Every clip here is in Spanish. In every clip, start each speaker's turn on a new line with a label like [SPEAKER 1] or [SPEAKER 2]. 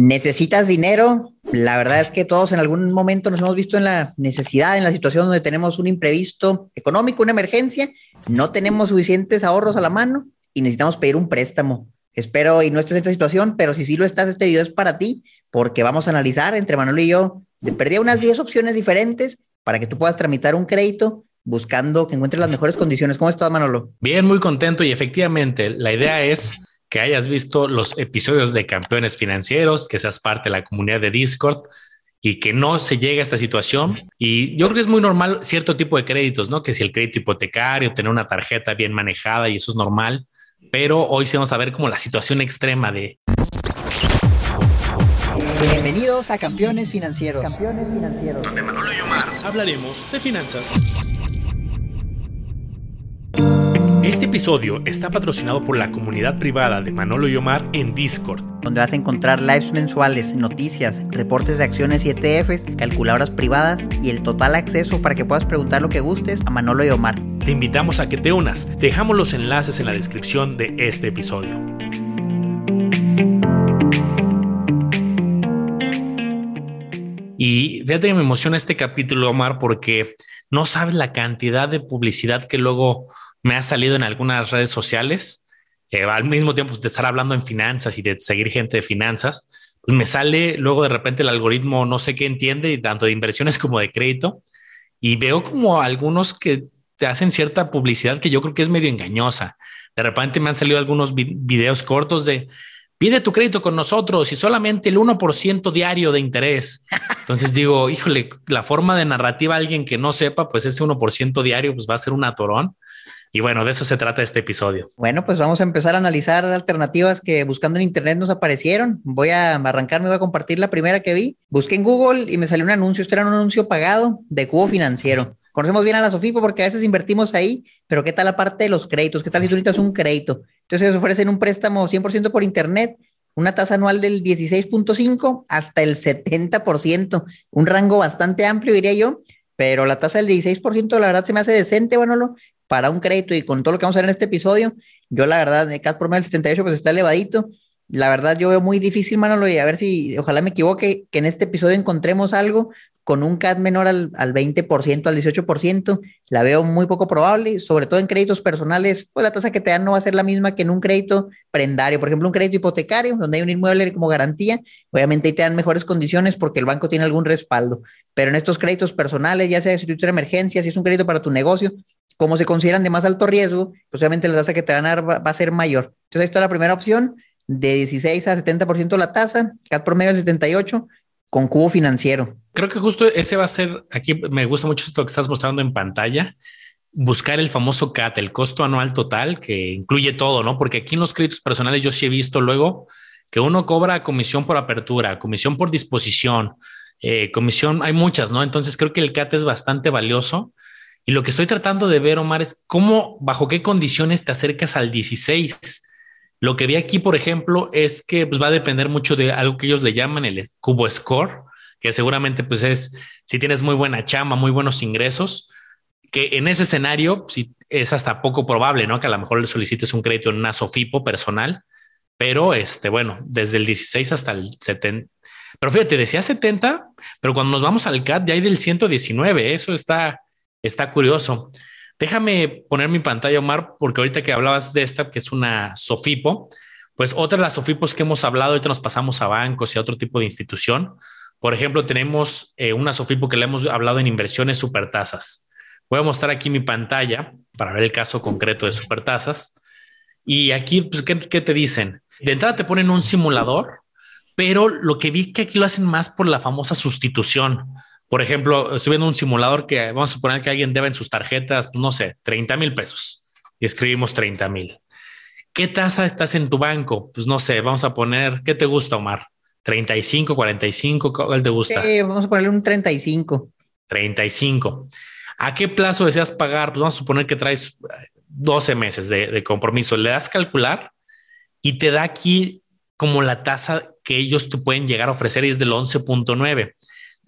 [SPEAKER 1] ¿Necesitas dinero? La verdad es que todos en algún momento nos hemos visto en la necesidad, en la situación donde tenemos un imprevisto económico, una emergencia, no tenemos suficientes ahorros a la mano y necesitamos pedir un préstamo. Espero y no estés en esta situación, pero si sí lo estás, este video es para ti, porque vamos a analizar entre Manolo y yo, de perdí unas 10 opciones diferentes para que tú puedas tramitar un crédito buscando que encuentres las mejores condiciones. ¿Cómo estás, Manolo?
[SPEAKER 2] Bien, muy contento y efectivamente la idea es que hayas visto los episodios de Campeones Financieros, que seas parte de la comunidad de Discord y que no se llegue a esta situación. Y yo creo que es muy normal cierto tipo de créditos, ¿no? Que si el crédito hipotecario, tener una tarjeta bien manejada y eso es normal. Pero hoy sí vamos a ver como la situación extrema de...
[SPEAKER 1] Bienvenidos a Campeones Financieros. Campeones
[SPEAKER 2] Financieros. Donde Manolo y Omar hablaremos de finanzas. Este episodio está patrocinado por la comunidad privada de Manolo y Omar en Discord,
[SPEAKER 1] donde vas a encontrar lives mensuales, noticias, reportes de acciones y ETFs, calculadoras privadas y el total acceso para que puedas preguntar lo que gustes a Manolo y Omar.
[SPEAKER 2] Te invitamos a que te unas. Dejamos los enlaces en la descripción de este episodio. Y fíjate que me emociona este capítulo, Omar, porque no sabes la cantidad de publicidad que luego me ha salido en algunas redes sociales, eh, al mismo tiempo de estar hablando en finanzas y de seguir gente de finanzas, pues me sale luego de repente el algoritmo no sé qué entiende, tanto de inversiones como de crédito, y veo como algunos que te hacen cierta publicidad que yo creo que es medio engañosa. De repente me han salido algunos videos cortos de pide tu crédito con nosotros y solamente el 1% diario de interés. Entonces digo, híjole, la forma de narrativa alguien que no sepa, pues ese 1% diario pues va a ser un atorón. Y bueno, de eso se trata este episodio.
[SPEAKER 1] Bueno, pues vamos a empezar a analizar alternativas que buscando en internet nos aparecieron. Voy a arrancarme, voy a compartir la primera que vi. Busqué en Google y me salió un anuncio. Este era un anuncio pagado de cubo financiero. Conocemos bien a la Sofipo porque a veces invertimos ahí, pero ¿qué tal la parte de los créditos? ¿Qué tal si tú necesitas un crédito? Entonces ellos ofrecen un préstamo 100% por internet, una tasa anual del 16.5 hasta el 70%, un rango bastante amplio diría yo, pero la tasa del 16% la verdad se me hace decente, bueno, para un crédito y con todo lo que vamos a ver en este episodio, yo la verdad, de CAT promedio del 78 pues está elevadito. La verdad yo veo muy difícil, Manolo, y a ver si, ojalá me equivoque, que en este episodio encontremos algo con un CAT menor al, al 20%, al 18%, la veo muy poco probable, sobre todo en créditos personales, pues la tasa que te dan no va a ser la misma que en un crédito prendario, por ejemplo, un crédito hipotecario, donde hay un inmueble como garantía, obviamente ahí te dan mejores condiciones porque el banco tiene algún respaldo, pero en estos créditos personales, ya sea tú tienes emergencia, si es un crédito para tu negocio, como se consideran de más alto riesgo, pues obviamente la tasa que te van a dar va, a ser mayor. Entonces ahí está la primera opción, de 16 a 70% la tasa, CAT promedio del 78, con cubo financiero.
[SPEAKER 2] Creo que justo ese va a ser, aquí me gusta mucho esto que estás mostrando en pantalla, buscar el famoso CAT, el costo anual total, que incluye todo, ¿no? Porque aquí en los créditos personales yo sí he visto luego que uno cobra comisión por apertura, comisión por disposición, eh, comisión, hay muchas, ¿no? Entonces creo que el CAT es bastante valioso. Y lo que estoy tratando de ver, Omar, es cómo, bajo qué condiciones te acercas al 16. Lo que vi aquí, por ejemplo, es que pues, va a depender mucho de algo que ellos le llaman el cubo score, que seguramente pues es si tienes muy buena chamba, muy buenos ingresos, que en ese escenario si es hasta poco probable, ¿no? Que a lo mejor le solicites un crédito en una Sofipo personal, pero este, bueno, desde el 16 hasta el 70. Pero fíjate, decía 70, pero cuando nos vamos al CAT ya hay del 119, eso está, está curioso. Déjame poner mi pantalla, Omar, porque ahorita que hablabas de esta, que es una Sofipo, pues otra de las Sofipos que hemos hablado, ahorita nos pasamos a bancos y a otro tipo de institución. Por ejemplo, tenemos eh, una Sofipo que le hemos hablado en inversiones supertasas. Voy a mostrar aquí mi pantalla para ver el caso concreto de supertasas. Y aquí, pues, ¿qué, ¿qué, te dicen? De entrada te ponen un simulador, pero lo que vi que aquí lo hacen más por la famosa sustitución. Por ejemplo, estoy viendo un simulador que vamos a suponer que alguien debe en sus tarjetas, no sé, 30 mil pesos y escribimos 30 mil. ¿Qué tasa estás en tu banco? Pues no sé, vamos a poner, ¿qué te gusta, Omar? 35, 45, ¿cuál te gusta?
[SPEAKER 1] Sí, vamos a ponerle un 35.
[SPEAKER 2] 35. ¿A qué plazo deseas pagar? Pues vamos a suponer que traes 12 meses de, de compromiso. Le das calcular y te da aquí como la tasa que ellos te pueden llegar a ofrecer y es del 11.9.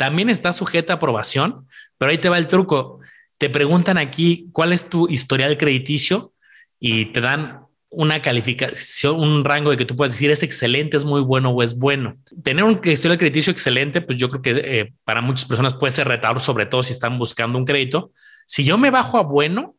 [SPEAKER 2] También está sujeta a aprobación, pero ahí te va el truco. Te preguntan aquí cuál es tu historial crediticio y te dan una calificación, un rango de que tú puedas decir es excelente, es muy bueno o es bueno. Tener un historial crediticio excelente, pues yo creo que eh, para muchas personas puede ser retador, sobre todo si están buscando un crédito. Si yo me bajo a bueno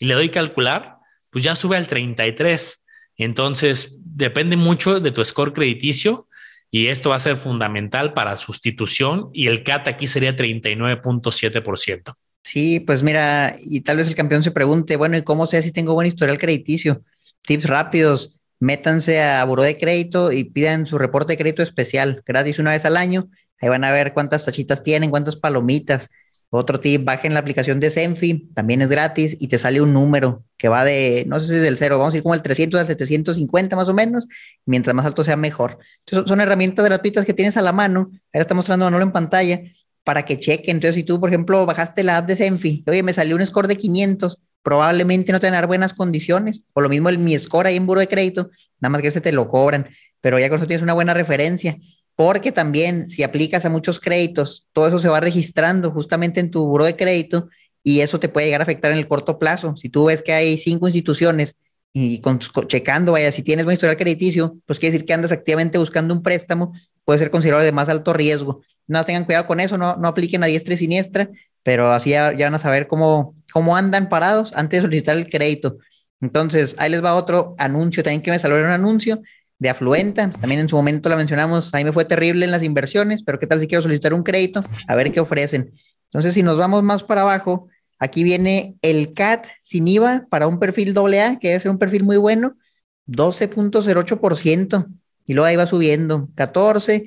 [SPEAKER 2] y le doy calcular, pues ya sube al 33. Entonces, depende mucho de tu score crediticio y esto va a ser fundamental para sustitución y el CAT aquí sería 39.7%.
[SPEAKER 1] Sí, pues mira, y tal vez el campeón se pregunte, bueno, ¿y cómo sé si tengo buen historial crediticio? tips rápidos, métanse a Buró de Crédito y pidan su reporte de crédito especial, gratis una vez al año. Ahí van a ver cuántas tachitas tienen, cuántas palomitas. Otro tip, bajen la aplicación de Senfi, también es gratis y te sale un número que va de, no sé si es del cero, vamos a ir como el 300 al 750 más o menos, mientras más alto sea mejor. Entonces son herramientas gratuitas que tienes a la mano, ahora está mostrando Manolo en pantalla, para que chequen. Entonces si tú, por ejemplo, bajaste la app de Senfi, oye, me salió un score de 500, probablemente no te buenas condiciones, o lo mismo el mi score ahí en buro de crédito, nada más que se te lo cobran, pero ya con eso tienes una buena referencia, porque también si aplicas a muchos créditos, todo eso se va registrando justamente en tu buro de crédito y eso te puede llegar a afectar en el corto plazo. Si tú ves que hay cinco instituciones y con, checando, vaya, si tienes buen historial crediticio, pues quiere decir que andas activamente buscando un préstamo, puede ser considerado de más alto riesgo. No tengan cuidado con eso, no, no apliquen a diestra y siniestra, pero así ya, van a saber cómo, cómo andan parados antes de solicitar el crédito. Entonces, ahí les va otro anuncio también que me salió un anuncio de Afluenta. También en su momento la mencionamos, ahí me fue terrible en las inversiones, pero ¿qué tal si quiero solicitar un crédito? A ver qué ofrecen. Entonces, si nos vamos más para abajo, aquí viene el CAT sin IVA para un perfil AA, que debe ser un perfil muy bueno, 12.08%. Y luego ahí va subiendo, 14,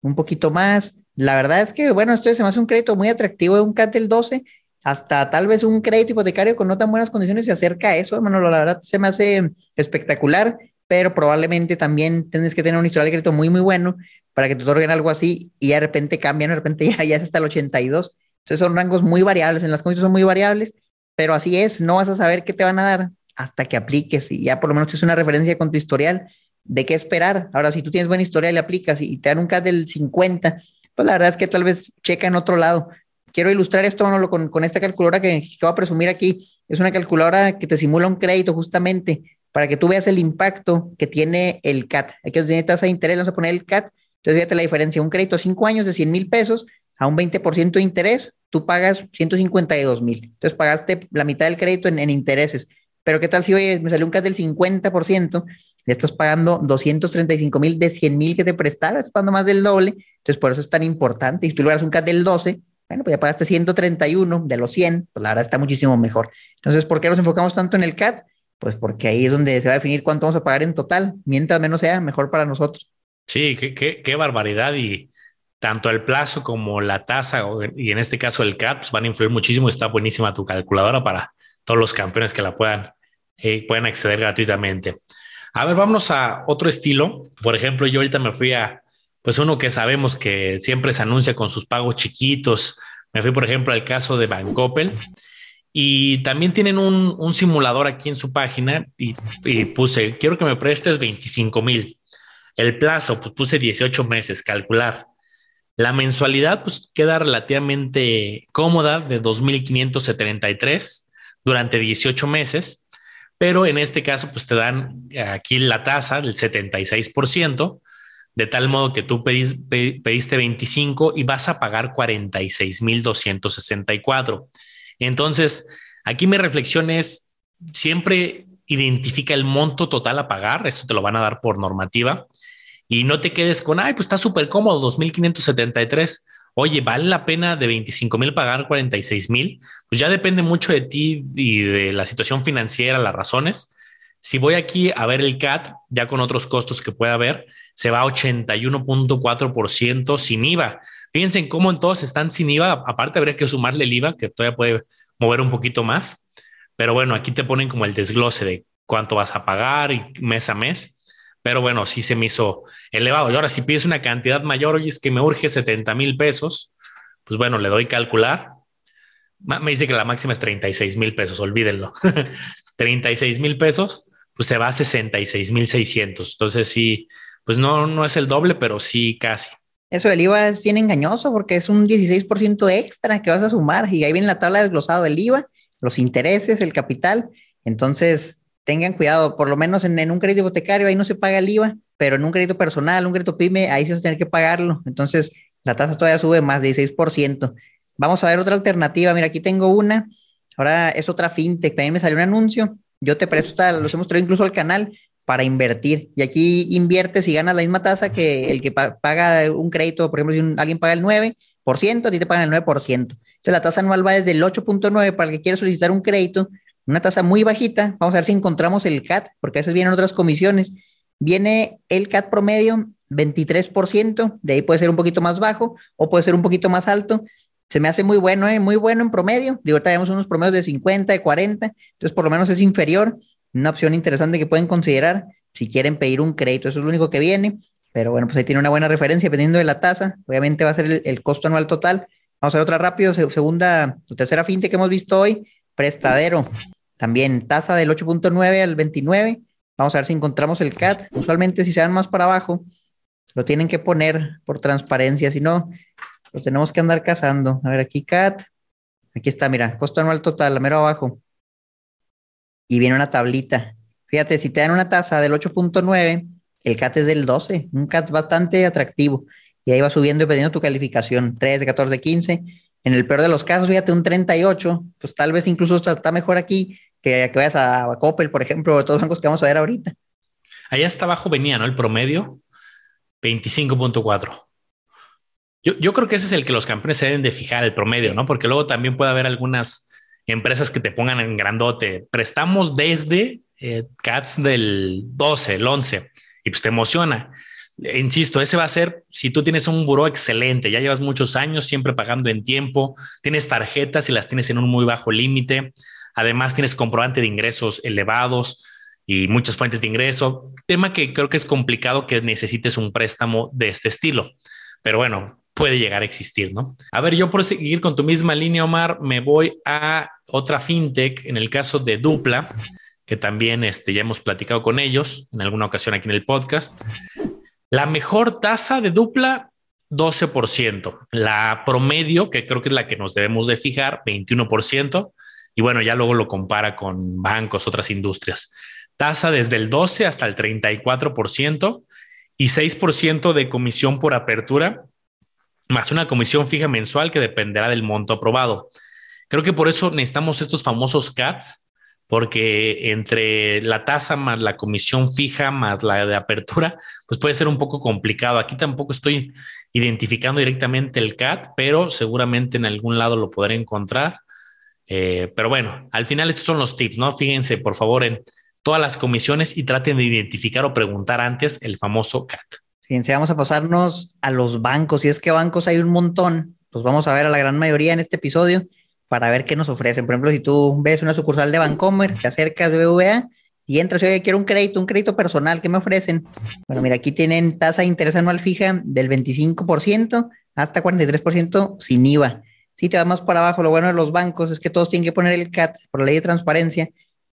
[SPEAKER 1] un poquito más, la verdad es que, bueno, esto se me hace un crédito muy atractivo un CAT del 12, hasta tal vez un crédito hipotecario con no tan buenas condiciones se acerca a eso, hermano, la verdad se me hace espectacular, pero probablemente también tienes que tener un historial de crédito muy, muy bueno para que te otorguen algo así y de repente cambian, de repente ya, ya es hasta el 82. Entonces son rangos muy variables, en las condiciones son muy variables, pero así es, no vas a saber qué te van a dar hasta que apliques y ya por lo menos es una referencia con tu historial de qué esperar. Ahora, si tú tienes buena historial y aplicas y te dan un CAT del 50, pues la verdad es que tal vez checa en otro lado. Quiero ilustrar esto con, con esta calculadora que, que voy a presumir aquí. Es una calculadora que te simula un crédito justamente para que tú veas el impacto que tiene el CAT. Aquí tiene tasa de interés, vamos a poner el CAT. Entonces, fíjate la diferencia. Un crédito de 5 años de 100 mil pesos a un 20% de interés, tú pagas 152 mil. Entonces, pagaste la mitad del crédito en, en intereses. Pero ¿qué tal si, oye, me salió un CAT del 50%? Ya estás pagando 235 mil de 100 mil que te prestaron, estás pagando más del doble. Entonces, por eso es tan importante. Y si tú logras un CAT del 12, bueno, pues ya pagaste 131 de los 100, pues la verdad está muchísimo mejor. Entonces, ¿por qué nos enfocamos tanto en el CAT? Pues porque ahí es donde se va a definir cuánto vamos a pagar en total. Mientras menos sea, mejor para nosotros.
[SPEAKER 2] Sí, qué, barbaridad. Y tanto el plazo como la tasa, y en este caso el CAT, pues van a influir muchísimo. Está buenísima tu calculadora para todos los campeones que la puedan, eh, puedan acceder gratuitamente. A ver, vámonos a otro estilo. Por ejemplo, yo ahorita me fui a, pues uno que sabemos que siempre se anuncia con sus pagos chiquitos. Me fui, por ejemplo, al caso de Bancoppel. Y también tienen un, simulador aquí en su página y, puse, quiero que me prestes 25 mil. El plazo, pues puse 18 meses, calcular. La mensualidad, pues queda relativamente cómoda de 2.573 durante 18 meses, pero en este caso, pues te dan aquí la tasa del 76%, de tal modo que tú pediste 25 y vas a pagar 46.264. Entonces, aquí mi reflexión es, siempre identifica el monto total a pagar, esto te lo van a dar por normativa, y no te quedes con, ay, pues está súper cómodo, 2.573 oye, ¿vale la pena de 25 mil pagar 46 mil? Pues ya depende mucho de ti y de la situación financiera, las razones. Si voy aquí a ver el CAT, ya con otros costos que pueda haber, se va a 81.4% sin IVA. Fíjense en cómo en todos están sin IVA. Aparte, habría que sumarle el IVA, que todavía puede mover un poquito más. Pero bueno, aquí te ponen como el desglose de cuánto vas a pagar y mes a mes. Pero bueno, sí se me hizo elevado. Y ahora, si pides una cantidad mayor, oye, es que me urge 70 mil pesos, pues bueno, le doy calcular. Me dice que la máxima es 36 mil pesos, olvídenlo. 36 mil pesos, pues se va a 66 mil 600. Entonces sí, pues no, no es el doble, pero sí casi.
[SPEAKER 1] Eso del IVA es bien engañoso porque es un 16% extra que vas a sumar y ahí viene la tabla desglosado del IVA, los intereses, el capital. Entonces, tengan cuidado, por lo menos en, un crédito hipotecario ahí no se paga el IVA, pero en un crédito personal, un crédito PYME, ahí sí vas a tener que pagarlo. Entonces, la tasa todavía sube más de 16%. Vamos a ver otra alternativa. Mira, aquí tengo una. Ahora es otra fintech. También me salió un anuncio. Yo te presto, los hemos traído incluso al canal para invertir. Y aquí inviertes y ganas la misma tasa que el que paga un crédito. Por ejemplo, si alguien paga el 9%, a ti te pagan el 9%. Entonces, la tasa anual va desde el 8.9 para el que quiere solicitar un crédito una tasa muy bajita. Vamos a ver si encontramos el CAT, porque a veces vienen otras comisiones. Viene el CAT promedio 23%, de ahí puede ser un poquito más bajo o puede ser un poquito más alto. Se me hace muy bueno, ¿eh? muy bueno en promedio. Digo, ahorita unos promedios de 50, de 40, entonces por lo menos es inferior. Una opción interesante que pueden considerar si quieren pedir un crédito, eso es lo único que viene. Pero bueno, pues ahí tiene una buena referencia dependiendo de la tasa. Obviamente va a ser el, costo anual total. Vamos a ver otra rápido, segunda o tercera finte que hemos visto hoy, prestadero. También tasa del 8.9 al 29. Vamos a ver si encontramos el CAT. Usualmente si se van más para abajo, lo tienen que poner por transparencia, si no, lo tenemos que andar cazando. A ver, aquí CAT. Aquí está, mira, costo anual total, a mero abajo. Y viene una tablita. Fíjate, si te dan una tasa del 8.9, el CAT es del 12, un CAT bastante atractivo. Y ahí va subiendo dependiendo de tu calificación, 13, 14, 15. En el peor de los casos, fíjate, un 38, pues tal vez incluso está, mejor aquí que, que vayas a, Coppel, por ejemplo, todos los bancos que vamos a ver ahorita.
[SPEAKER 2] Allá hasta abajo venía, ¿no? El promedio, 25.4. Yo, yo creo que ese es el que los campeones se deben de fijar, el promedio, ¿no? Porque luego también puede haber algunas empresas que te pongan en grandote. Prestamos desde eh, CATS del 12, el 11, y pues te emociona insisto, ese va a ser si tú tienes un buró excelente, ya llevas muchos años siempre pagando en tiempo, tienes tarjetas y las tienes en un muy bajo límite, además tienes comprobante de ingresos elevados y muchas fuentes de ingreso, tema que creo que es complicado que necesites un préstamo de este estilo, pero bueno, puede llegar a existir, ¿no? A ver, yo por seguir con tu misma línea, Omar, me voy a otra fintech, en el caso de Dupla, que también este, ya hemos platicado con ellos en alguna ocasión aquí en el podcast. La mejor tasa de dupla, 12%. La promedio, que creo que es la que nos debemos de fijar, 21%. Y bueno, ya luego lo compara con bancos, otras industrias. Tasa desde el 12 hasta el 34% y 6% de comisión por apertura, más una comisión fija mensual que dependerá del monto aprobado. Creo que por eso necesitamos estos famosos CATs, porque entre la tasa más la comisión fija más la de apertura, pues puede ser un poco complicado. Aquí tampoco estoy identificando directamente el CAT, pero seguramente en algún lado lo podré encontrar. Eh, pero bueno, al final estos son los tips, ¿no? Fíjense por favor en todas las comisiones y traten de identificar o preguntar antes el famoso CAT.
[SPEAKER 1] Fíjense, vamos a pasarnos a los bancos. Si es que bancos hay un montón, pues vamos a ver a la gran mayoría en este episodio para ver qué nos ofrecen. Por ejemplo, si tú ves una sucursal de Bancomer, te acercas BBVA y entras y oye, quiero un crédito, un crédito personal, ¿qué me ofrecen? Bueno, mira, aquí tienen tasa de interés anual fija del 25% hasta 43% sin IVA. Si te vas más para abajo, lo bueno de los bancos es que todos tienen que poner el CAT por la ley de transparencia,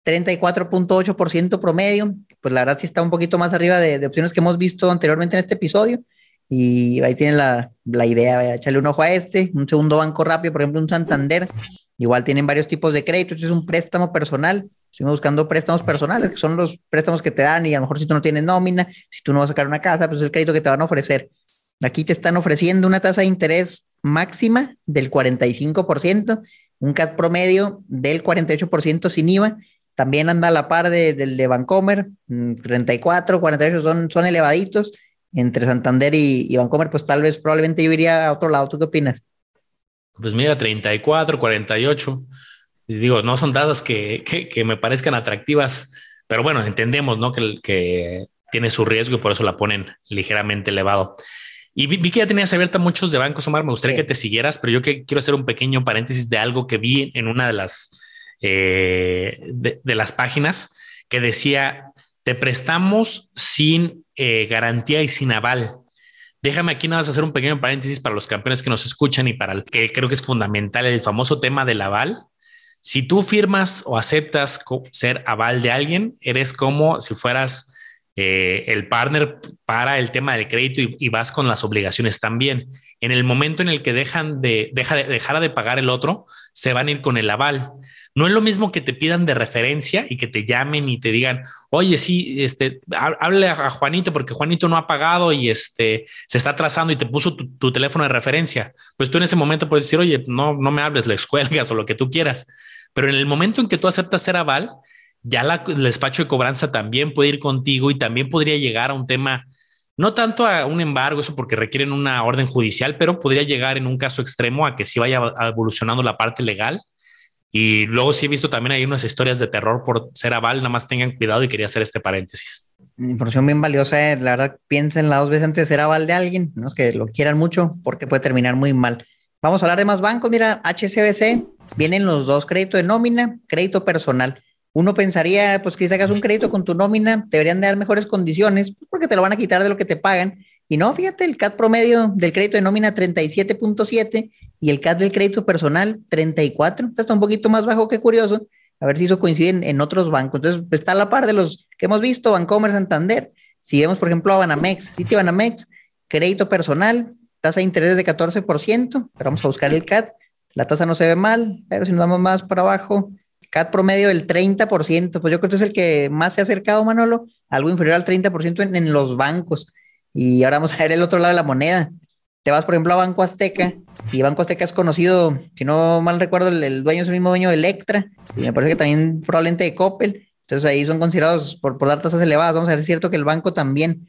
[SPEAKER 1] 34.8% promedio, pues la verdad sí está un poquito más arriba de, de opciones que hemos visto anteriormente en este episodio. Y ahí tienen la, la idea, echarle un ojo a este, un segundo banco rápido, por ejemplo, un Santander. Igual tienen varios tipos de créditos, es un préstamo personal. Estuvimos buscando préstamos personales, que son los préstamos que te dan y a lo mejor si tú no tienes nómina, si tú no vas a sacar una casa, pues es el crédito que te van a ofrecer. Aquí te están ofreciendo una tasa de interés máxima del 45%, un CAT promedio del 48% sin IVA. También anda a la par de, del de Bancomer, 34, mm, 48 son, son elevaditos entre Santander y, y Vancomer, pues tal vez probablemente yo iría a otro lado. ¿Tú qué opinas?
[SPEAKER 2] Pues mira, 34, 48. Y digo, no son dadas que, que, me parezcan atractivas, pero bueno, entendemos, ¿no? Que, que tiene su riesgo y por eso la ponen ligeramente elevado. Y vi, que ya tenías abierta muchos de bancos, Omar. Me gustaría que te siguieras, pero yo que quiero hacer un pequeño paréntesis de algo que vi en una de las eh, de, las páginas que decía: te prestamos sin eh, garantía y sin aval. Déjame aquí nada más hacer un pequeño paréntesis para los campeones que nos escuchan y para el que creo que es fundamental el famoso tema del aval. Si tú firmas o aceptas ser aval de alguien, eres como si fueras eh, el partner para el tema del crédito y, vas con las obligaciones también. En el momento en el que dejan de, deja de pagar el otro, se van a ir con el aval. No es lo mismo que te pidan de referencia y que te llamen y te digan, oye, sí, este, hable a Juanito porque Juanito no ha pagado y este, se está atrasando y te puso tu, teléfono de referencia. Pues tú en ese momento puedes decir, oye, no, no me hables, le cuelgas o lo que tú quieras. Pero en el momento en que tú aceptas ser aval, ya el despacho de cobranza también puede ir contigo y también podría llegar a un tema, no tanto a un embargo, eso porque requieren una orden judicial, pero podría llegar en un caso extremo a que sí vaya evolucionando la parte legal. Y luego sí he visto también hay unas historias de terror por ser aval, nada más tengan cuidado y quería hacer este paréntesis.
[SPEAKER 1] Información bien valiosa, eh. la verdad piensen las dos veces antes de ser aval de alguien, no es que lo quieran mucho porque puede terminar muy mal. Vamos a hablar de más bancos, mira, HCBC, vienen los dos, crédito de nómina, crédito personal uno pensaría, pues que si sacas un crédito con tu nómina, te deberían dar mejores condiciones, pues, porque te lo van a quitar de lo que te pagan. Y no, fíjate, el CAT promedio del crédito de nómina 37.7 y el CAT del crédito personal 34. Está un poquito más bajo que curioso. A ver si eso coincide en, otros bancos. Entonces, está a la par de los que hemos visto, Bancomer, Santander. Si vemos, por ejemplo, a Banamex, Banamex, crédito personal, tasa de interés de 14%, pero vamos a buscar el CAT. La tasa no se ve mal, pero si nos damos más para abajo, CAT promedio del 30%, pues yo creo que es el que más se ha acercado, Manolo, algo inferior al 30% en, en los bancos. Y ahora vamos a ver el otro lado de la moneda. Te vas, por ejemplo, a Banco Azteca, y Banco Azteca es conocido, si no mal recuerdo, el, dueño es el mismo dueño de Electra, y me parece que también probablemente de Coppel. Entonces ahí son considerados por, por dar tasas elevadas. Vamos a ver es cierto que el banco también.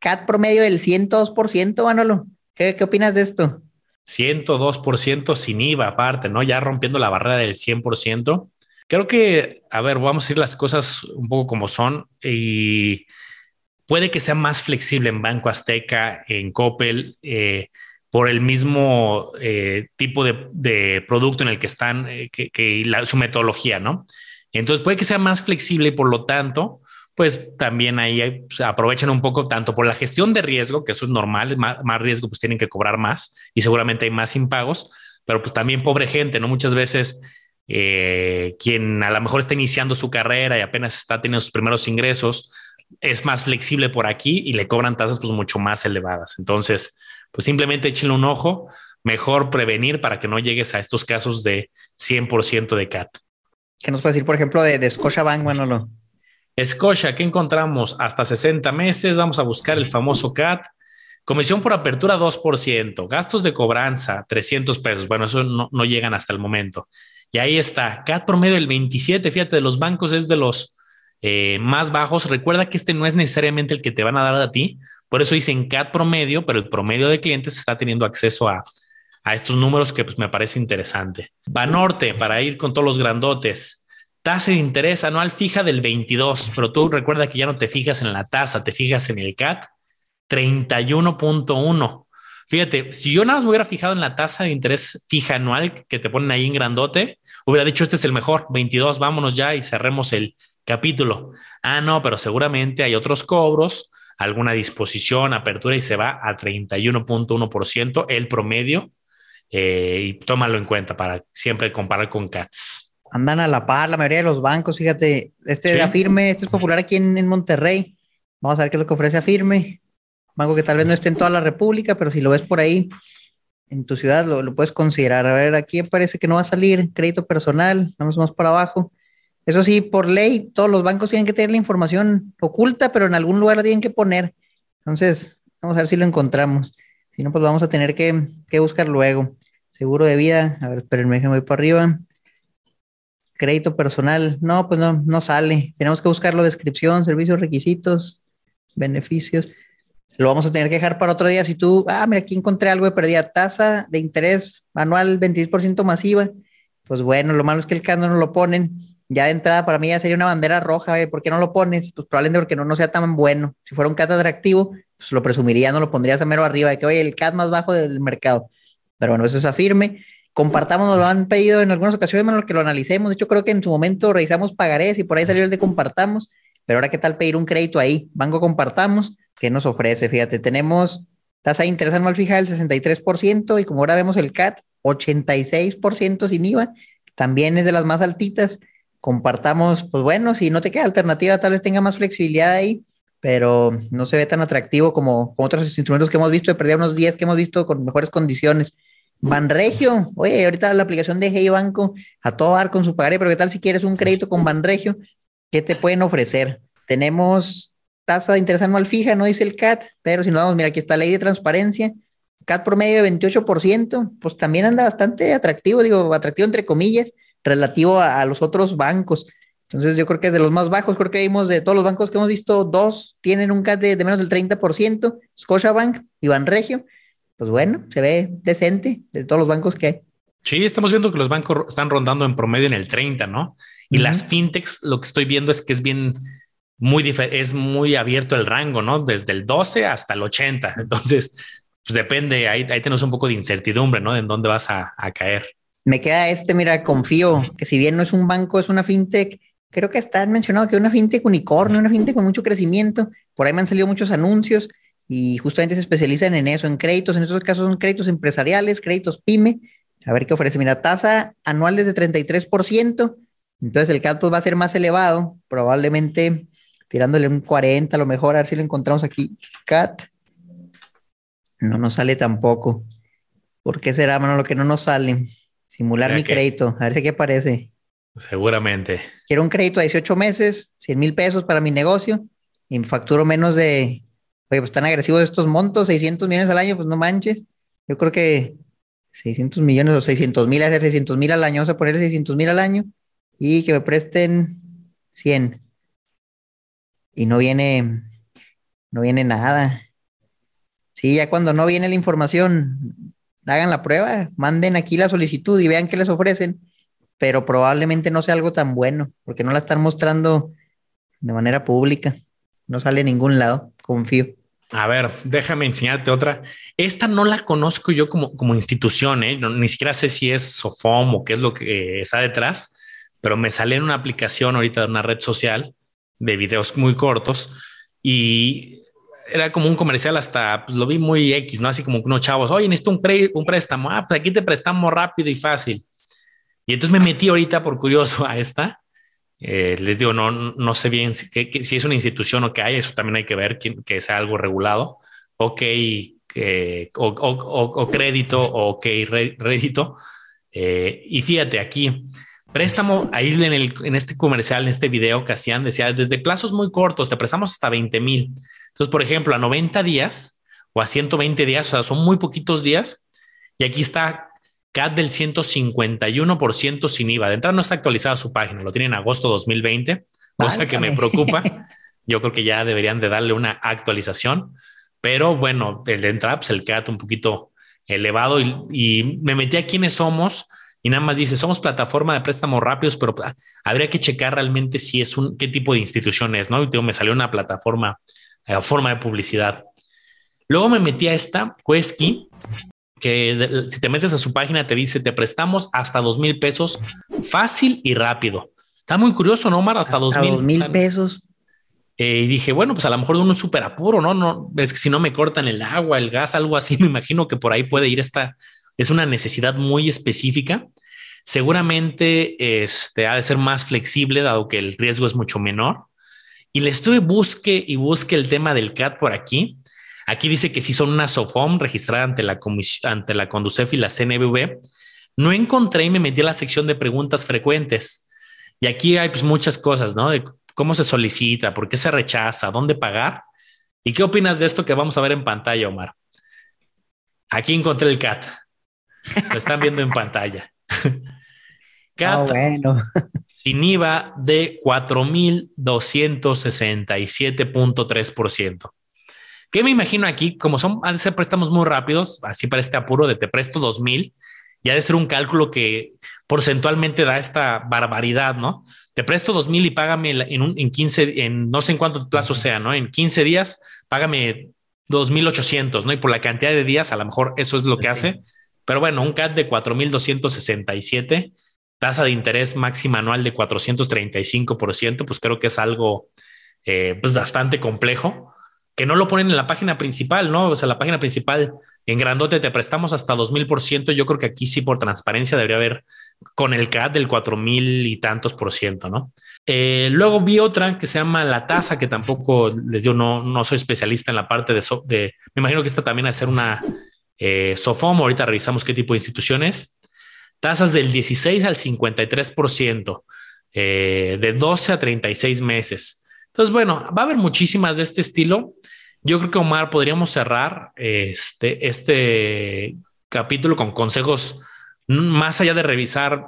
[SPEAKER 1] CAT promedio del 102%, Manolo. ¿Qué, qué opinas de esto?
[SPEAKER 2] 102% sin IVA aparte, ¿no? Ya rompiendo la barrera del 100%. Creo que, a ver, vamos a ir las cosas un poco como son y puede que sea más flexible en Banco Azteca, en Coppel, eh, por el mismo eh, tipo de, producto en el que están, eh, que, su metodología, ¿no? Entonces puede que sea más flexible y por lo tanto, pues también ahí pues, aprovechan un poco tanto por la gestión de riesgo, que eso es normal, más, riesgo, pues tienen que cobrar más y seguramente hay más impagos, pero pues también pobre gente, ¿no? Muchas veces quien a lo mejor está iniciando su carrera y apenas está teniendo sus primeros ingresos, es más flexible por aquí y le cobran tasas pues mucho más elevadas. Entonces, pues simplemente échenle un ojo, mejor prevenir para que no llegues a estos casos de 100% de CAT.
[SPEAKER 1] ¿Qué nos puede decir, por ejemplo, de, de Scotiabank, Manolo?
[SPEAKER 2] Scotia, ¿qué encontramos? Hasta 60 meses, vamos a buscar el famoso CAT. Comisión por apertura 2%, gastos de cobranza 300 pesos. Bueno, eso no, no llegan hasta el momento. Y ahí está, CAT promedio del 27, fíjate, de los bancos es de los eh, más bajos. Recuerda que este no es necesariamente el que te van a dar a ti, por eso dicen CAT promedio, pero el promedio de clientes está teniendo acceso a, estos números que pues, me parece interesante. Banorte, para ir con todos los grandotes, tasa de interés anual fija del 22, pero tú recuerda que ya no te fijas en la tasa, te fijas en el CAT, 31.1. Fíjate, si yo nada más me hubiera fijado en la tasa de interés fija anual que te ponen ahí en grandote, hubiera dicho este es el mejor, 22, vámonos ya y cerremos el capítulo. Ah, no, pero seguramente hay otros cobros, alguna disposición, apertura y se va a 31.1% el promedio eh, y tómalo en cuenta para siempre comparar con CATS.
[SPEAKER 1] Andan a la par la mayoría de los bancos, fíjate, este de Afirme, este es popular aquí en, en Monterrey. Vamos a ver qué es lo que ofrece Afirme banco que tal vez no esté en toda la República, pero si lo ves por ahí en tu ciudad, lo, puedes considerar. A ver, aquí parece que no va a salir crédito personal, vamos más para abajo. Eso sí, por ley, todos los bancos tienen que tener la información oculta, pero en algún lugar la tienen que poner. Entonces, vamos a ver si lo encontramos. Si no, pues vamos a tener que, buscar luego. Seguro de vida, a ver, espérenme, me voy para arriba. Crédito personal, no, pues no, no sale. Tenemos que buscarlo, descripción, servicios, requisitos, beneficios lo vamos a tener que dejar para otro día. Si tú, ah, mira, aquí encontré algo de perdida, tasa de interés anual 26% masiva, pues bueno, lo malo es que el CAD no lo ponen. Ya de entrada, para mí ya sería una bandera roja, ¿por qué no lo pones? Pues probablemente porque no, no sea tan bueno. Si fuera un CAD atractivo, pues lo presumiría, no lo pondrías a mero arriba, de que, oye, el CAD más bajo del mercado. Pero bueno, eso es afirme. Compartamos, nos lo han pedido en algunas ocasiones, menos que lo analicemos. De hecho, creo que en su momento revisamos pagarés y por ahí salió el de compartamos. Pero ahora, ¿qué tal pedir un crédito ahí? Banco compartamos ¿Qué nos ofrece? Fíjate, tenemos tasa de interés anual fija del 63% y como ahora vemos el CAT, 86% sin IVA, también es de las más altitas. Compartamos, pues bueno, si no te queda alternativa, tal vez tenga más flexibilidad ahí, pero no se ve tan atractivo como, como otros instrumentos que hemos visto, de perder unos días que hemos visto con mejores condiciones. Banregio, oye, ahorita la aplicación de Hey Banco a todo dar con su pagaré, pero ¿qué tal si quieres un crédito con Banregio? ¿Qué te pueden ofrecer? Tenemos tasa de interés anual fija, no dice el CAT, pero si no vamos, mira, aquí está la ley de transparencia, CAT promedio de 28%, pues también anda bastante atractivo, digo, atractivo entre comillas, relativo a, a los otros bancos. Entonces yo creo que es de los más bajos, creo que vimos de todos los bancos que hemos visto, dos tienen un CAT de, menos del 30%, Scotiabank y Banregio. Pues bueno, se ve decente de todos los bancos que hay.
[SPEAKER 2] Sí, estamos viendo que los bancos están rondando en promedio en el 30, ¿no? Y las fintechs, lo que estoy viendo es que es bien, muy es muy abierto el rango, ¿no? Desde el 12 hasta el 80. Entonces, pues depende, ahí, ahí tenemos un poco de incertidumbre, ¿no? En dónde vas a, a caer.
[SPEAKER 1] Me queda este, mira, confío que si bien no es un banco, es una fintech, creo que está mencionado que es una fintech unicornio, una fintech con mucho crecimiento. Por ahí me han salido muchos anuncios y justamente se especializan en eso, en créditos. En estos casos son créditos empresariales, créditos pyme. A ver qué ofrece. Mira, tasa anual desde 33%. Entonces el CAT pues, va a ser más elevado, probablemente tirándole un 40 a lo mejor. A ver si lo encontramos aquí. CAT. No nos sale tampoco. ¿Por qué será, mano, lo que no nos sale? Simular mi crédito. A ver si aquí aparece.
[SPEAKER 2] Seguramente.
[SPEAKER 1] Quiero un crédito a 18 meses, 100 mil pesos para mi negocio y me facturo menos de, oye, pues están agresivos estos montos, 600 millones al año, pues no manches. Yo creo que 600 millones o 600 mil, hacer 600 mil al año, vamos a poner 600 mil al año y que me presten 100. Y no viene, no viene nada. Sí, ya cuando no viene la información, hagan la prueba, manden aquí la solicitud y vean qué les ofrecen pero probablemente no sea algo tan bueno, porque no la están mostrando de manera pública. No sale a ningún lado, confío.
[SPEAKER 2] A ver, déjame enseñarte otra. Esta no la conozco yo como, como institución, ¿eh? ni siquiera sé si es Sofom o qué es lo que está detrás, pero me sale en una aplicación ahorita de una red social de videos muy cortos y era como un comercial hasta pues, lo vi muy X, ¿no? Así como unos chavos, oye, necesito un, un préstamo. Ah, pues aquí te prestamos rápido y fácil. Y entonces me metí ahorita por curioso a esta. Eh, les digo, no, no sé bien si, si, es una institución o que hay, eso también hay que ver que, que sea algo regulado. Ok, eh, o, o, crédito o ok, rédito. Eh, y fíjate aquí, préstamo, ahí en, el, en este comercial, en este video que hacían, decía, desde plazos muy cortos, te prestamos hasta 20 mil. Entonces, por ejemplo, a 90 días o a 120 días, o sea, son muy poquitos días. Y aquí está CAT del 151% sin IVA. De entrada no está actualizada su página, lo tiene en agosto 2020, cosa que me preocupa. Yo creo que ya deberían de darle una actualización, pero bueno, el de entrada, pues el CAT un poquito elevado y, me metí a quiénes somos y nada más dice, somos plataforma de préstamos rápidos, pero ah, habría que checar realmente si es un, qué tipo de institución es, ¿no? Y me salió una plataforma, eh, forma de publicidad. Luego me metí a esta, Quesky, que si te metes a su página te dice, te prestamos hasta dos mil pesos fácil y rápido. Está muy curioso, ¿no, Omar? Hasta, dos
[SPEAKER 1] mil pesos.
[SPEAKER 2] Eh, y dije, bueno, pues a lo mejor uno es súper apuro, ¿no? No, es que si no me cortan el agua, el gas, algo así, me imagino que por ahí puede ir esta, es una necesidad muy específica. Seguramente este ha de ser más flexible, dado que el riesgo es mucho menor. Y le estuve busque y busque el tema del CAT por aquí. Aquí dice que sí son una SOFOM registrada ante la, ante la Conducef y la CNBV. No encontré y me metí a la sección de preguntas frecuentes. Y aquí hay pues muchas cosas, ¿no? De cómo se solicita, por qué se rechaza, dónde pagar. ¿Y qué opinas de esto que vamos a ver en pantalla, Omar? Aquí encontré el CAT. Lo están viendo en pantalla. CAT bueno. Sin IVA de 4.267.3%. ¿Qué me imagino aquí? Como son, han de ser préstamos muy rápidos, así para este apuro de te presto dos mil, y ha de ser un cálculo que porcentualmente da esta barbaridad, ¿no? Te presto dos mil y págame en, un, en 15, en no sé en cuánto plazo sea, ¿no? En 15 días, págame 2.800, ¿no? Y por la cantidad de días, a lo mejor eso es lo que hace. Pero bueno, un CAT de 4.267, tasa de interés máxima anual de 435%, pues creo que es algo eh, pues bastante complejo que no lo ponen en la página principal, ¿no? O sea, la página principal en grandote te prestamos hasta 2000%. Yo creo que aquí sí por transparencia debería haber con el CAT del 4000 y tantos por ciento, ¿no? Eh, luego vi otra que se llama La Tasa, que tampoco les digo, no, no soy especialista en la parte de, de me imagino que esta también a ser una eh, SOFOM, ahorita revisamos qué tipo de instituciones, tasas del 16 al 53%, eh, de 12 a 36 meses. Entonces, bueno, va a haber muchísimas de este estilo. Yo creo que Omar podríamos cerrar este, este capítulo con consejos más allá de revisar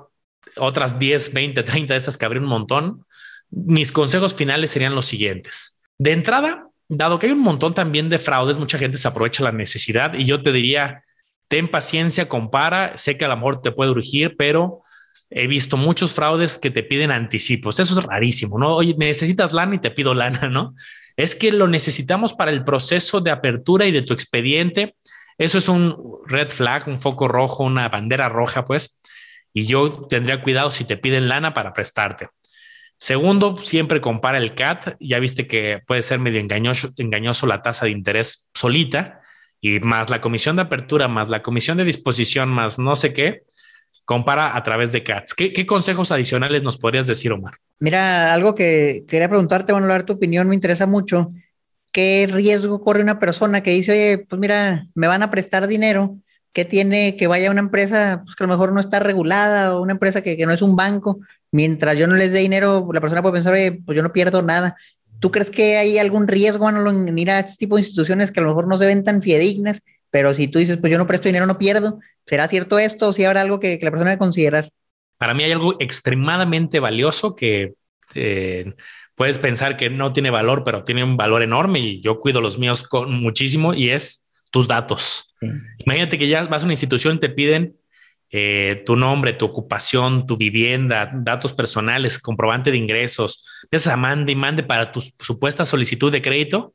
[SPEAKER 2] otras 10, 20, 30 de estas que habría un montón, mis consejos finales serían los siguientes. De entrada, dado que hay un montón también de fraudes, mucha gente se aprovecha la necesidad y yo te diría, ten paciencia, compara, sé que a lo mejor te puede urgir, pero he visto muchos fraudes que te piden anticipos. Eso es rarísimo, ¿no? Oye, necesitas lana y te pido lana, ¿no? Es que lo necesitamos para el proceso de apertura y de tu expediente. Eso es un red flag, un foco rojo, una bandera roja, pues. Y yo tendría cuidado si te piden lana para prestarte. Segundo, siempre compara el CAT. Ya viste que puede ser medio engañoso, engañoso la tasa de interés solita y más la comisión de apertura, más la comisión de disposición, más no sé qué. Compara a través de CATs. ¿Qué, consejos adicionales nos podrías decir, Omar?
[SPEAKER 1] Mira, algo que quería preguntarte, bueno, dar tu opinión, me interesa mucho. ¿Qué riesgo corre una persona que dice, oye, pues mira, me van a prestar dinero? ¿Qué tiene que vaya a una empresa pues, que a lo mejor no está regulada o una empresa que, que no es un banco? mientras yo no les dé dinero, la persona puede pensar, pues yo no pierdo nada. ¿Tú crees que hay algún riesgo en ir a este tipo de instituciones que a lo mejor no se ven tan fidedignas? Pero si tú dices, pues yo no presto dinero, no pierdo, ¿será cierto esto o si habrá algo que, la persona debe considerar?
[SPEAKER 2] Para mí hay algo extremadamente valioso que eh, puedes pensar que no tiene valor, pero tiene un valor enorme y yo cuido los míos con muchísimo y es tus datos. Imagínate que ya vas a una institución, te piden eh, tu nombre, tu ocupación, tu vivienda, datos personales, comprobante de ingresos, empiezas a mande y mande para tu supuesta solicitud de crédito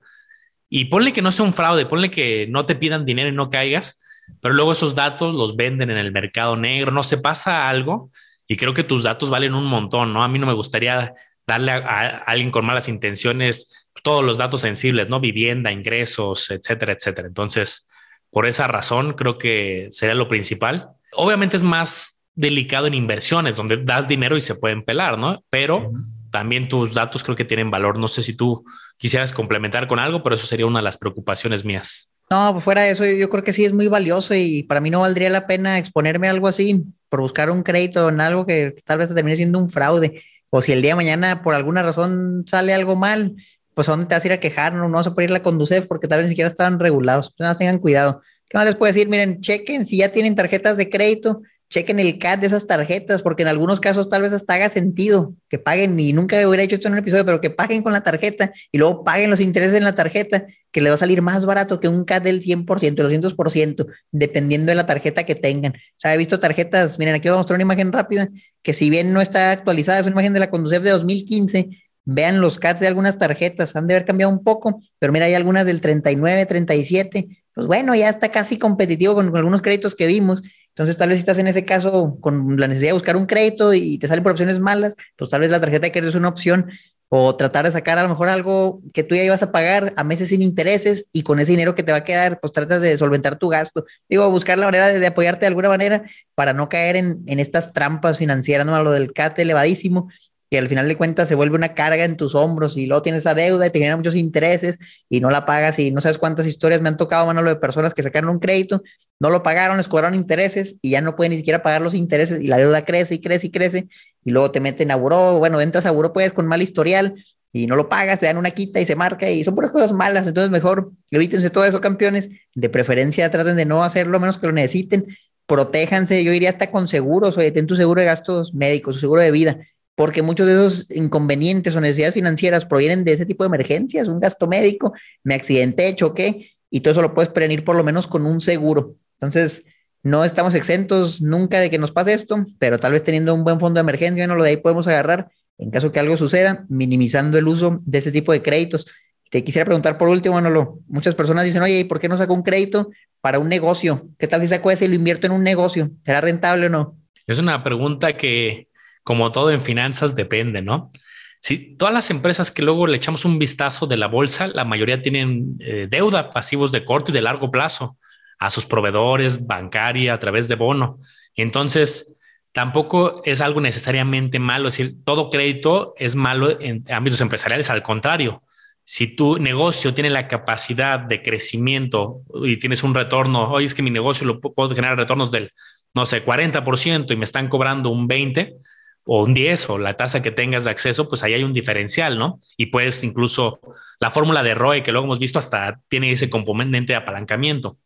[SPEAKER 2] y ponle que no sea un fraude, ponle que no te pidan dinero y no caigas, pero luego esos datos los venden en el mercado negro, no se pasa algo y creo que tus datos valen un montón, ¿no? A mí no me gustaría darle a, alguien con malas intenciones todos los datos sensibles, ¿no? Vivienda, ingresos, etcétera, etcétera. Entonces, por esa razón, creo que sería lo principal. Obviamente es más delicado en inversiones, donde das dinero y se pueden pelar, ¿no? Pero también tus datos creo que tienen valor. No sé si tú quisieras complementar con algo, pero eso sería una de las preocupaciones mías.
[SPEAKER 1] No, pues fuera de eso, yo creo que sí es muy valioso y para mí no valdría la pena exponerme a algo así por buscar un crédito en algo que tal vez termine siendo un fraude. O si el día de mañana por alguna razón sale algo mal, pues a dónde te vas a ir a quejar, no, no vas a poder ir a conducir porque tal vez ni siquiera están regulados. Nada, tengan cuidado. ¿Qué más les puedo decir? Miren, chequen si ya tienen tarjetas de crédito, chequen el CAT de esas tarjetas, porque en algunos casos tal vez hasta haga sentido que paguen, y nunca hubiera hecho esto en un episodio, pero que paguen con la tarjeta y luego paguen los intereses en la tarjeta, que le va a salir más barato que un CAT del 100%, el 200%, dependiendo de la tarjeta que tengan. O sea, he visto tarjetas, miren, aquí voy a mostrar una imagen rápida, que si bien no está actualizada, es una imagen de la Conducef de 2015, vean los CATs de algunas tarjetas, han de haber cambiado un poco, pero mira, hay algunas del 39, 37, pues bueno, ya está casi competitivo con, algunos créditos que vimos. Entonces, tal vez si estás en ese caso con la necesidad de buscar un crédito y te salen por opciones malas, pues tal vez la tarjeta de crédito es una opción o tratar de sacar a lo mejor algo que tú ya ibas a pagar a meses sin intereses y con ese dinero que te va a quedar, pues tratas de solventar tu gasto. Digo, buscar la manera de, apoyarte de alguna manera para no caer en, en estas trampas financieras, ¿no? Lo del CAT elevadísimo que al final de cuentas se vuelve una carga en tus hombros y luego tienes esa deuda y te genera muchos intereses y no la pagas y no sabes cuántas historias me han tocado, mano, de personas que sacaron un crédito, no lo pagaron, les cobraron intereses y ya no pueden ni siquiera pagar los intereses y la deuda crece y crece y crece y luego te meten a buró, bueno, entras a buró pues con mal historial y no lo pagas, te dan una quita y se marca y son puras cosas malas, entonces mejor evítense todo eso, campeones, de preferencia traten de no hacerlo menos que lo necesiten, protéjanse, yo iría hasta con seguros, oye, ten tu seguro de gastos médicos, tu seguro de vida, porque muchos de esos inconvenientes o necesidades financieras provienen de ese tipo de emergencias, un gasto médico, me accidenté, choqué, y todo eso lo puedes prevenir por lo menos con un seguro. Entonces, no estamos exentos nunca de que nos pase esto, pero tal vez teniendo un buen fondo de emergencia, no lo de ahí podemos agarrar en caso que algo suceda, minimizando el uso de ese tipo de créditos. Te quisiera preguntar por último, Manolo, muchas personas dicen, oye, ¿y por qué no saco un crédito para un negocio? ¿Qué tal si saco ese y lo invierto en un negocio? ¿Será rentable o no?
[SPEAKER 2] Es una pregunta que como todo en finanzas depende, ¿no? Si todas las empresas que luego le echamos un vistazo de la bolsa, la mayoría tienen eh, deuda, pasivos de corto y de largo plazo a sus proveedores, bancaria, a través de bono. Entonces, tampoco es algo necesariamente malo. Es decir, todo crédito es malo en ámbitos empresariales. Al contrario, si tu negocio tiene la capacidad de crecimiento y tienes un retorno, hoy es que mi negocio lo puedo generar retornos del, no sé, 40% y me están cobrando un 20 o un 10 o la tasa que tengas de acceso, pues ahí hay un diferencial, ¿no? Y puedes incluso la fórmula de ROE que luego hemos visto hasta tiene ese componente de apalancamiento.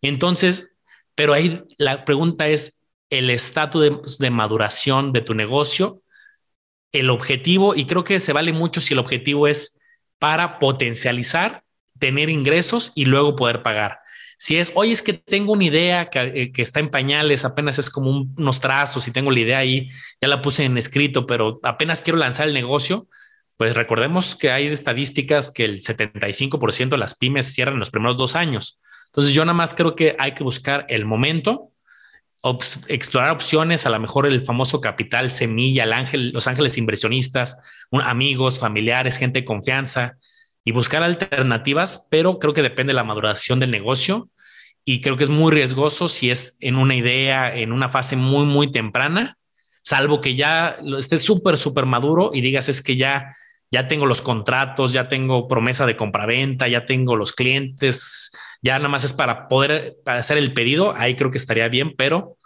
[SPEAKER 2] Entonces, pero ahí la pregunta es el estatus de, maduración de tu negocio, el objetivo, y creo que se vale mucho si el objetivo es para potencializar, tener ingresos y luego poder pagar. Si es, oye, es que tengo una idea que, eh, está en pañales, apenas es como unos trazos y tengo la idea ahí, ya la puse en escrito, pero apenas quiero lanzar el negocio, pues recordemos que hay estadísticas que el 75% de las pymes cierran en los primeros dos años. Entonces yo nada más creo que hay que buscar el momento, explorar opciones, a lo mejor el famoso capital semilla, el ángel, los ángeles inversionistas, amigos, familiares, gente de confianza y buscar alternativas, pero creo que depende de la maduración del negocio y creo que es muy riesgoso si es en una idea, en una fase muy, muy temprana, salvo que ya esté súper, súper maduro y digas es que ya ya tengo los contratos, ya tengo promesa de compraventa, ya tengo los clientes, ya nada más es para poder hacer el pedido, ahí creo que estaría bien, pero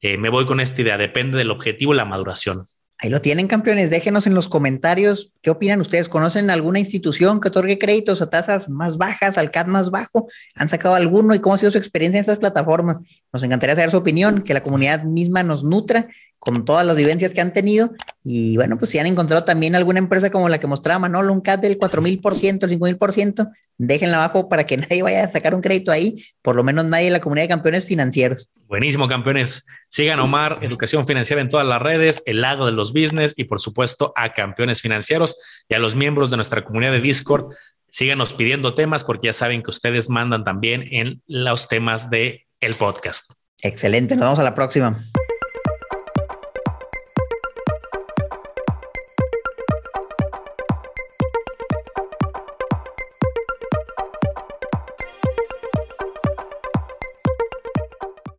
[SPEAKER 2] eh, me voy con esta idea, depende del objetivo y la maduración.
[SPEAKER 1] Ahí lo tienen, campeones. Déjenos en los comentarios qué opinan ustedes. ¿Conocen alguna institución que otorgue créditos a tasas más bajas, al CAD más bajo? ¿Han sacado alguno y cómo ha sido su experiencia en estas plataformas? Nos encantaría saber su opinión, que la comunidad misma nos nutra con todas las vivencias que han tenido. Y bueno, pues si han encontrado también alguna empresa como la que mostraba Manolo, un CAD del 4000%, el 5000%, déjenla abajo para que nadie vaya a sacar un crédito ahí, por lo menos nadie en la comunidad de campeones financieros.
[SPEAKER 2] Buenísimo, campeones. Sigan Omar, Educación Financiera en todas las redes, el lado de los business y por supuesto a campeones financieros y a los miembros de nuestra comunidad de Discord. Síganos pidiendo temas porque ya saben que ustedes mandan también en los temas de el podcast.
[SPEAKER 1] Excelente, nos vemos a la próxima.